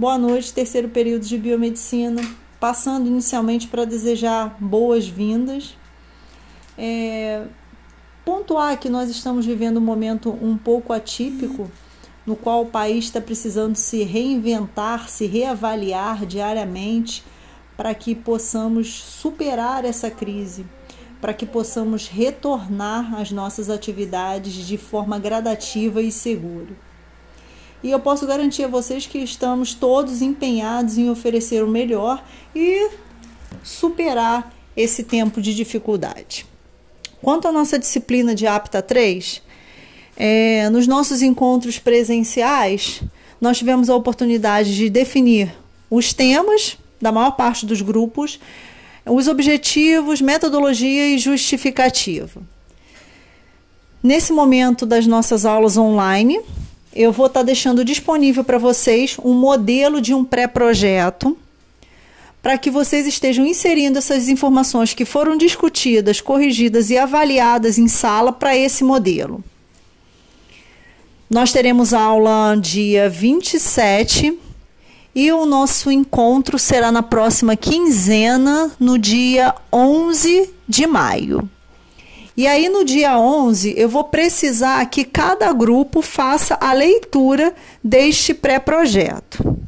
Boa noite, terceiro período de biomedicina. Passando inicialmente para desejar boas-vindas. É, pontuar que nós estamos vivendo um momento um pouco atípico, no qual o país está precisando se reinventar, se reavaliar diariamente para que possamos superar essa crise, para que possamos retornar às nossas atividades de forma gradativa e segura. E eu posso garantir a vocês que estamos todos empenhados em oferecer o melhor e superar esse tempo de dificuldade. Quanto à nossa disciplina de APTA 3, é, nos nossos encontros presenciais, nós tivemos a oportunidade de definir os temas da maior parte dos grupos, os objetivos, metodologia e justificativa. Nesse momento das nossas aulas online, eu vou estar tá deixando disponível para vocês um modelo de um pré-projeto para que vocês estejam inserindo essas informações que foram discutidas, corrigidas e avaliadas em sala para esse modelo. Nós teremos aula dia 27 e o nosso encontro será na próxima quinzena, no dia 11 de maio. E aí, no dia 11, eu vou precisar que cada grupo faça a leitura deste pré-projeto.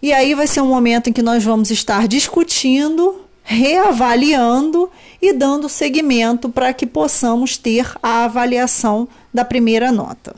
E aí vai ser um momento em que nós vamos estar discutindo, reavaliando e dando seguimento para que possamos ter a avaliação da primeira nota.